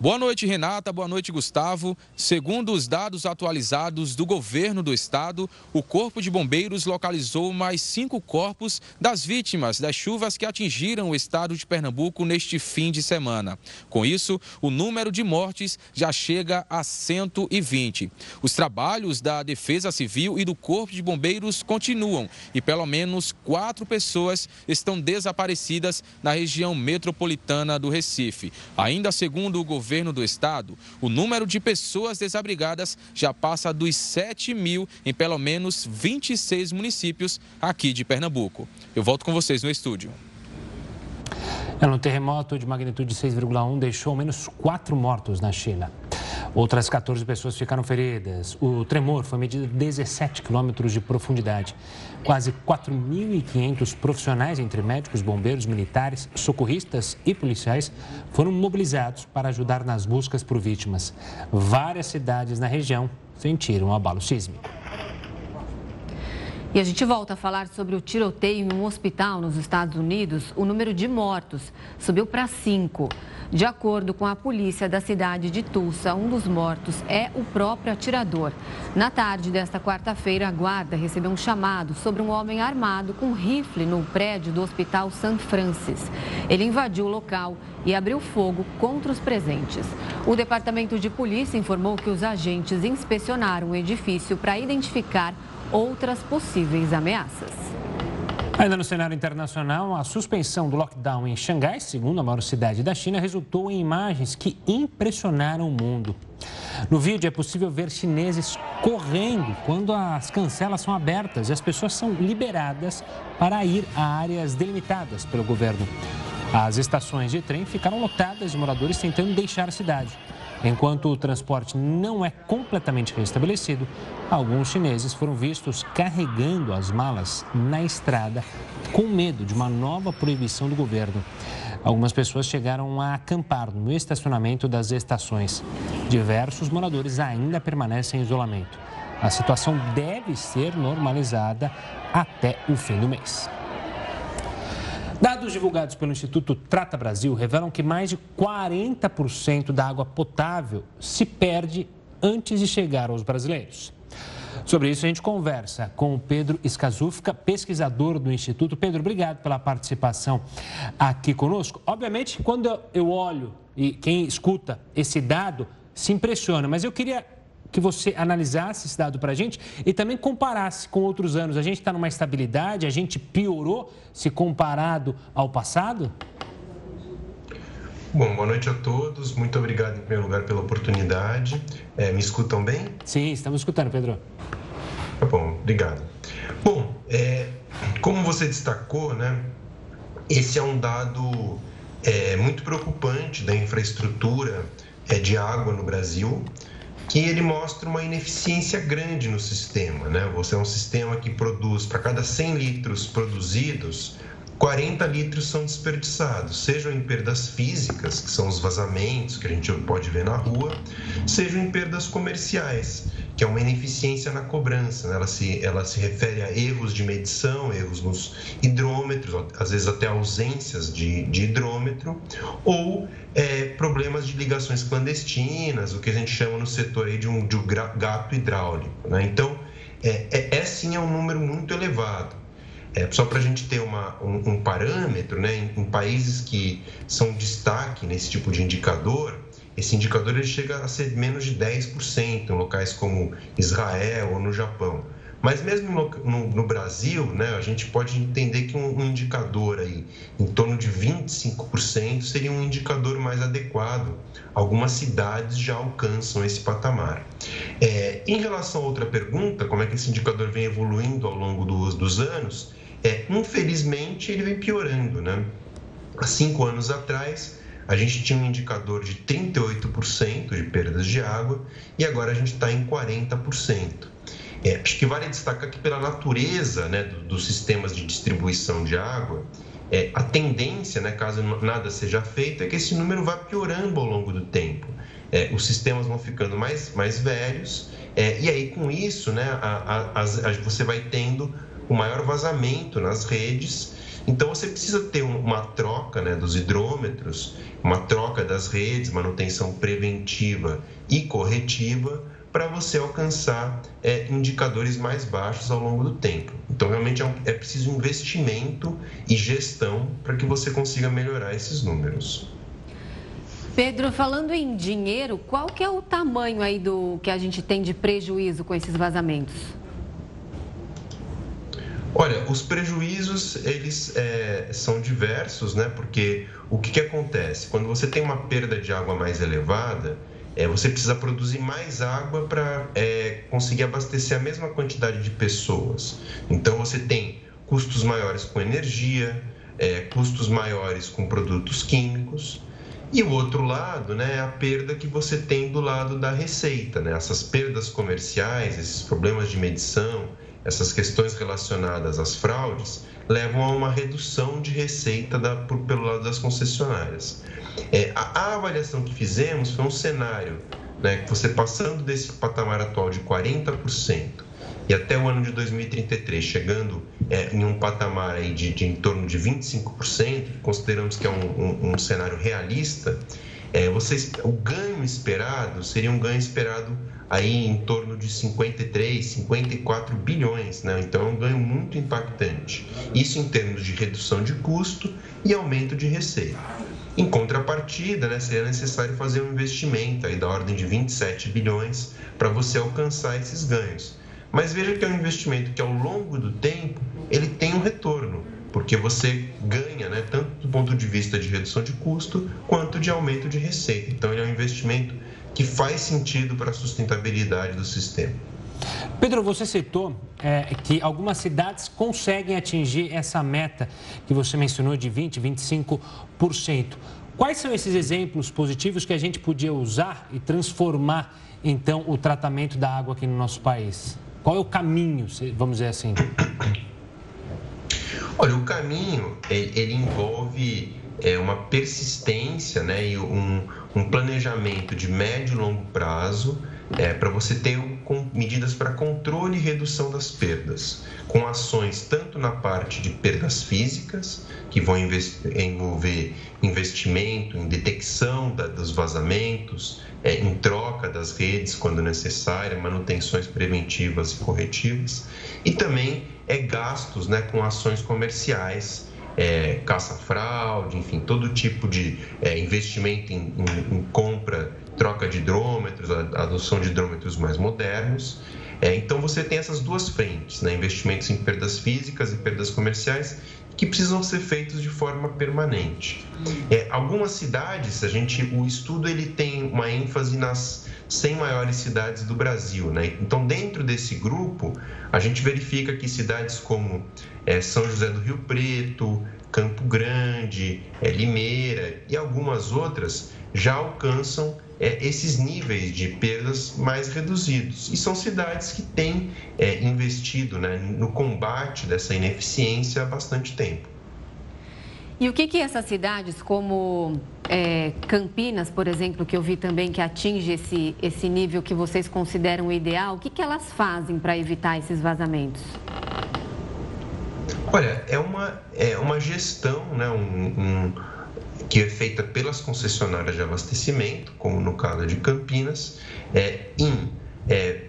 [SPEAKER 13] Boa noite, Renata. Boa noite, Gustavo. Segundo os dados atualizados do governo do estado, o Corpo de Bombeiros localizou mais cinco corpos das vítimas das chuvas que atingiram o estado de Pernambuco neste fim de semana. Com isso, o número de mortes já chega a 120. Os trabalhos da Defesa Civil e do Corpo de Bombeiros continuam e pelo menos quatro pessoas estão desaparecidas na região metropolitana do Recife. Ainda segundo o governo, governo do estado, o número de pessoas desabrigadas já passa dos 7 mil em pelo menos 26 municípios aqui de Pernambuco. Eu volto com vocês no estúdio.
[SPEAKER 2] É, um terremoto de magnitude 6,1 deixou ao menos quatro mortos na China. Outras 14 pessoas ficaram feridas. O tremor foi medido a 17 quilômetros de profundidade. Quase 4.500 profissionais, entre médicos, bombeiros, militares, socorristas e policiais, foram mobilizados para ajudar nas buscas por vítimas. Várias cidades na região sentiram um abalo sísmico.
[SPEAKER 1] E a gente volta a falar sobre o tiroteio em um hospital nos Estados Unidos. O número de mortos subiu para cinco. De acordo com a polícia da cidade de Tulsa, um dos mortos é o próprio atirador. Na tarde desta quarta-feira, a guarda recebeu um chamado sobre um homem armado com rifle no prédio do Hospital St. Francis. Ele invadiu o local e abriu fogo contra os presentes. O departamento de polícia informou que os agentes inspecionaram o edifício para identificar outras possíveis ameaças.
[SPEAKER 2] Ainda no cenário internacional, a suspensão do lockdown em Xangai, segundo a maior cidade da China, resultou em imagens que impressionaram o mundo. No vídeo é possível ver chineses correndo quando as cancelas são abertas e as pessoas são liberadas para ir a áreas delimitadas pelo governo. As estações de trem ficaram lotadas de moradores tentando deixar a cidade. Enquanto o transporte não é completamente restabelecido, alguns chineses foram vistos carregando as malas na estrada com medo de uma nova proibição do governo. Algumas pessoas chegaram a acampar no estacionamento das estações. Diversos moradores ainda permanecem em isolamento. A situação deve ser normalizada até o fim do mês. Dados divulgados pelo Instituto Trata Brasil revelam que mais de 40% da água potável se perde antes de chegar aos brasileiros. Sobre isso, a gente conversa com o Pedro Escazufka, pesquisador do Instituto. Pedro, obrigado pela participação aqui conosco. Obviamente, quando eu olho e quem escuta esse dado se impressiona, mas eu queria que você analisasse esse dado para a gente e também comparasse com outros anos. A gente está numa estabilidade, a gente piorou se comparado ao passado?
[SPEAKER 14] Bom, boa noite a todos. Muito obrigado, em primeiro lugar, pela oportunidade. É, me escutam bem?
[SPEAKER 2] Sim, estamos escutando, Pedro.
[SPEAKER 14] Tá bom, obrigado. Bom, é, como você destacou, né, esse é um dado é, muito preocupante da infraestrutura é, de água no Brasil que ele mostra uma ineficiência grande no sistema. Né? Você é um sistema que produz, para cada 100 litros produzidos, 40 litros são desperdiçados, sejam em perdas físicas, que são os vazamentos que a gente pode ver na rua, sejam em perdas comerciais, que é uma ineficiência na cobrança. Né? Ela, se, ela se refere a erros de medição, erros nos hidrômetros, às vezes até ausências de, de hidrômetro, ou é, problemas de ligações clandestinas, o que a gente chama no setor aí de um, de um gato hidráulico. Né? Então, é, é, é sim é um número muito elevado. É, só para a gente ter uma, um, um parâmetro, né, em, em, países que são destaque nesse tipo de indicador, esse indicador ele chega a ser menos de 10% em locais como Israel ou no Japão. Mas mesmo no, no, no Brasil, né, a gente pode entender que um, um, indicador aí em torno de 25% seria um indicador mais adequado. Algumas cidades já alcançam esse patamar. É, em relação a outra pergunta, como é que esse indicador vem evoluindo ao longo dos, dos anos, é, infelizmente ele vem piorando. Né? Há cinco anos atrás, a gente tinha um indicador de 38% de perdas de água e agora a gente está em 40%. É, acho que vale destacar que pela natureza né, do, dos sistemas de distribuição de água, é, a tendência, né, caso nada seja feito, é que esse número vá piorando ao longo do tempo. É, os sistemas vão ficando mais, mais velhos, é, e aí com isso né, a, a, a, você vai tendo um maior vazamento nas redes. Então você precisa ter uma troca né, dos hidrômetros, uma troca das redes, manutenção preventiva e corretiva para você alcançar é, indicadores mais baixos ao longo do tempo. Então, realmente é, um, é preciso investimento e gestão para que você consiga melhorar esses números.
[SPEAKER 1] Pedro, falando em dinheiro, qual que é o tamanho aí do que a gente tem de prejuízo com esses vazamentos?
[SPEAKER 14] Olha, os prejuízos eles é, são diversos, né? Porque o que, que acontece quando você tem uma perda de água mais elevada? é, você precisa produzir mais água para é, conseguir abastecer a mesma quantidade de pessoas. Então você tem custos maiores com energia, é, custos maiores com produtos químicos. E o outro lado né, é a perda que você tem do lado da receita. Né? Essas perdas comerciais, esses problemas de medição, essas questões relacionadas às fraudes, levam a uma redução de receita da, por, pelo lado das concessionárias. É, a, a, avaliação que fizemos foi um cenário, né, você passando desse patamar atual de 40% e até o ano de 2033 chegando é, em um patamar aí de, de em torno de 25%, consideramos que é um, um, um cenário realista, é, vocês, o ganho esperado seria um ganho esperado aí em torno de 53, 54 bilhões, né? então é um ganho muito impactante. Isso em termos de redução de custo e aumento de receita. Em contrapartida, né, seria necessário fazer um investimento aí da ordem de 27 bilhões para você alcançar esses ganhos. Mas veja que é um investimento que ao longo do tempo ele tem um retorno, porque você ganha, né, tanto do ponto de vista de redução de custo quanto de aumento de receita. Então ele é um investimento que faz sentido para a sustentabilidade do sistema.
[SPEAKER 2] Pedro, você citou é, que algumas cidades conseguem atingir essa meta que você mencionou de 20%, 25%. Quais são esses exemplos positivos que a gente podia usar e transformar, então, o tratamento da água aqui no nosso país? Qual é o caminho, vamos dizer assim?
[SPEAKER 14] Olha, o caminho, ele envolve é, uma persistência né, e um, um planejamento de médio e longo prazo é, para você ter medidas para controle e redução das perdas, com ações tanto na parte de perdas físicas, que vão envolver investimento em detecção da, dos vazamentos, é, em troca das redes quando necessária, manutenções preventivas e corretivas, e também é gastos né, com ações comerciais é, caça-fraude, enfim, todo tipo de é, investimento em, em, em, compra, troca de hidrômetros, adoção de hidrômetros mais modernos. É, então você tem essas duas frentes, né, investimentos em perdas físicas e perdas comerciais, que precisam ser feitos de forma permanente. É, algumas cidades, a gente, o estudo ele tem uma ênfase nas 100 maiores cidades do Brasil, né? Então, dentro desse grupo, a gente verifica que cidades como é, São José do Rio Preto, Campo Grande, é, Limeira e algumas outras já alcançam é, esses níveis de perdas mais reduzidos. E são cidades que têm é, investido né, no combate dessa ineficiência há bastante tempo.
[SPEAKER 1] E o que, que essas cidades, como é, Campinas, por exemplo, que eu vi também que atinge esse, esse nível que vocês consideram ideal, o que, que elas fazem para evitar esses vazamentos?
[SPEAKER 14] Olha, é uma, é uma gestão, né, um, um que é feita pelas concessionárias de abastecimento, como no caso de Campinas, é, em é,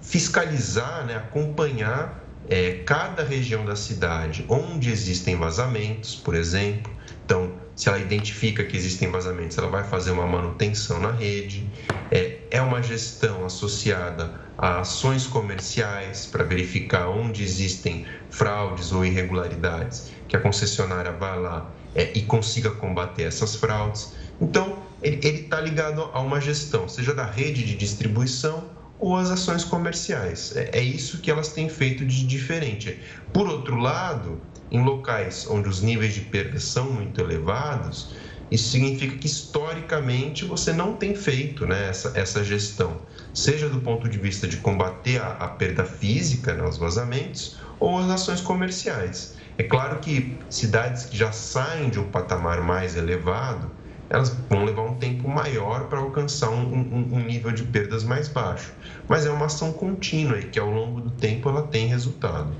[SPEAKER 14] fiscalizar, né, acompanhar é, cada região da cidade onde existem vazamentos, por exemplo. Então, se ela identifica que existem vazamentos, ela vai fazer uma manutenção na rede. É, é uma gestão associada a ações comerciais para verificar onde existem fraudes ou irregularidades, que a concessionária vai lá é, e consiga combater essas fraudes. Então, ele está ligado a uma gestão, seja da rede de distribuição ou as ações comerciais. É, é isso que elas têm feito de diferente. Por outro lado, em locais onde os níveis de perda são muito elevados, isso significa que historicamente você não tem feito né, essa, essa gestão, seja do ponto de vista de combater a, a perda física, né, os vazamentos, ou as ações comerciais. É claro que cidades que já saem de um patamar mais elevado, elas vão levar um tempo maior para alcançar um, um, um, nível de perdas mais baixo. Mas é uma ação contínua e que ao longo do tempo ela tem resultado.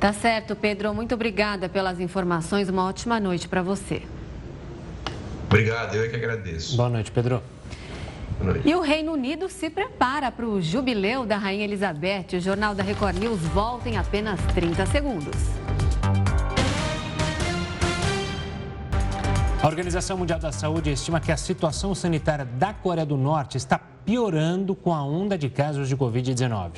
[SPEAKER 1] Tá certo, Pedro. Muito obrigada pelas informações. Uma ótima noite para você.
[SPEAKER 14] Obrigado, eu é que agradeço.
[SPEAKER 2] Boa noite, Pedro.
[SPEAKER 1] E o Reino Unido se prepara para o jubileu da Rainha Elizabeth. O Jornal da Record News volta em apenas 30 segundos.
[SPEAKER 2] A Organização Mundial da Saúde estima que a situação sanitária da Coreia do Norte está piorando com a onda de casos de Covid-19.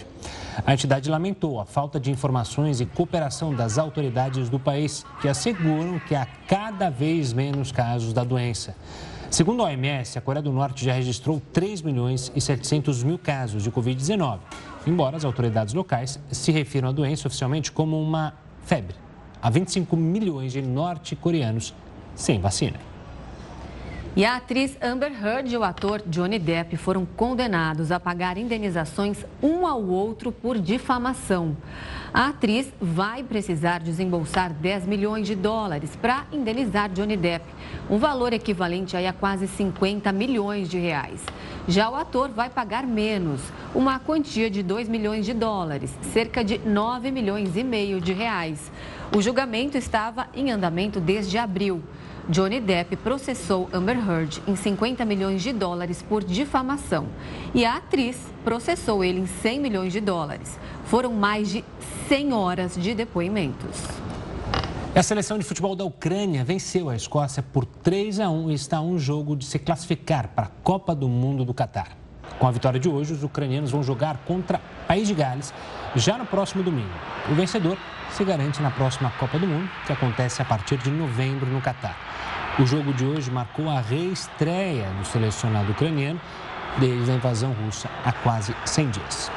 [SPEAKER 2] A entidade lamentou a falta de informações e cooperação das autoridades do país, que asseguram que há cada vez menos casos da doença. Segundo a OMS, a Coreia do Norte já registrou 3 milhões e 700 mil casos de Covid-19, embora as autoridades locais se refiram à doença oficialmente como uma febre. Há 25 milhões de norte-coreanos sem vacina.
[SPEAKER 1] E a atriz Amber Heard e o ator Johnny Depp foram condenados a pagar indenizações um ao outro por difamação. A atriz vai precisar desembolsar 10 milhões de dólares para indenizar Johnny Depp, um valor equivalente a quase 50 milhões de reais. Já o ator vai pagar menos, uma quantia de 2 milhões de dólares, cerca de 9 milhões e meio de reais. O julgamento estava em andamento desde abril. Johnny Depp processou Amber Heard em 50 milhões de dólares por difamação e a atriz processou ele em 100 milhões de dólares. Foram mais de 100 horas de depoimentos.
[SPEAKER 2] A seleção de futebol da Ucrânia venceu a Escócia por 3 a 1 e está a um jogo de se classificar para a Copa do Mundo do Catar. Com a vitória de hoje, os ucranianos vão jogar contra País de Gales já no próximo domingo. O vencedor se garante na próxima Copa do Mundo, que acontece a partir de novembro no Catar. O jogo de hoje marcou a reestreia do selecionado ucraniano desde a invasão russa há quase 100 dias.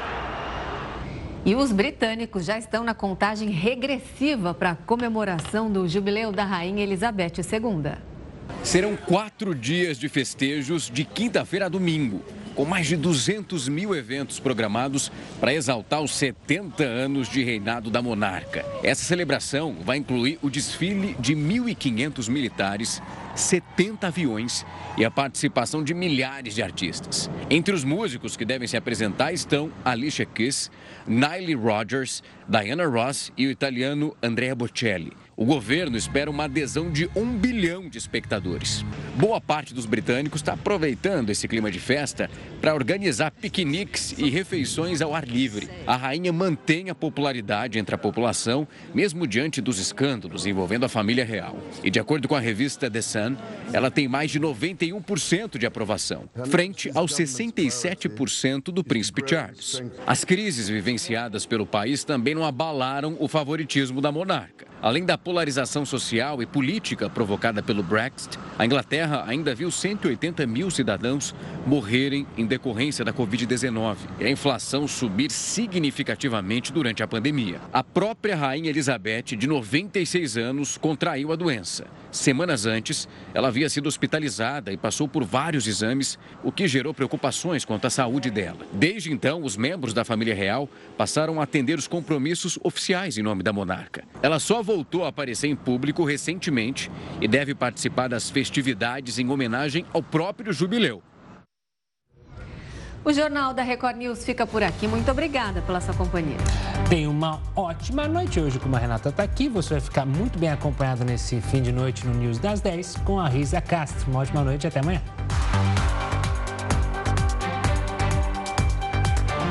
[SPEAKER 1] E os britânicos já estão na contagem regressiva para a comemoração do jubileu da Rainha Elizabeth II.
[SPEAKER 12] Serão quatro dias de festejos de quinta-feira a domingo com mais de 200 mil eventos programados para exaltar os 70 anos de reinado da monarca. Essa celebração vai incluir o desfile de 1.500 militares, 70 aviões e a participação de milhares de artistas. Entre os músicos que devem se apresentar estão Alicia Keys, Nile Rodgers, Diana Ross e o italiano Andrea Bocelli. O governo espera uma adesão de um bilhão de espectadores. Boa parte dos britânicos está aproveitando esse clima de festa para organizar piqueniques e refeições ao ar livre. A rainha mantém a popularidade entre a população, mesmo diante dos escândalos envolvendo a família real. E de acordo com a revista The Sun, ela tem mais de 91% de aprovação, frente aos 67% do príncipe Charles. As crises vivenciadas pelo país também não abalaram o favoritismo da monarca. Além da polarização social e política provocada pelo Brexit, a Inglaterra ainda viu 180 mil cidadãos morrerem em decorrência da Covid-19 e a inflação subir significativamente durante a pandemia. A própria Rainha Elizabeth, de 96 anos, contraiu a doença. Semanas antes, ela havia sido hospitalizada e passou por vários exames, o que gerou preocupações quanto à saúde dela. Desde então, os membros da família real passaram a atender os compromissos oficiais em nome da monarca. Ela só voltou a aparecer em público recentemente e deve participar das festividades em homenagem ao próprio jubileu.
[SPEAKER 1] O Jornal da Record News fica por aqui. Muito obrigada pela sua companhia.
[SPEAKER 2] Tenha uma ótima noite hoje, como a Renata está aqui. Você vai ficar muito bem acompanhado nesse fim de noite no News das 10 com a Risa Castro. Uma ótima noite e até amanhã.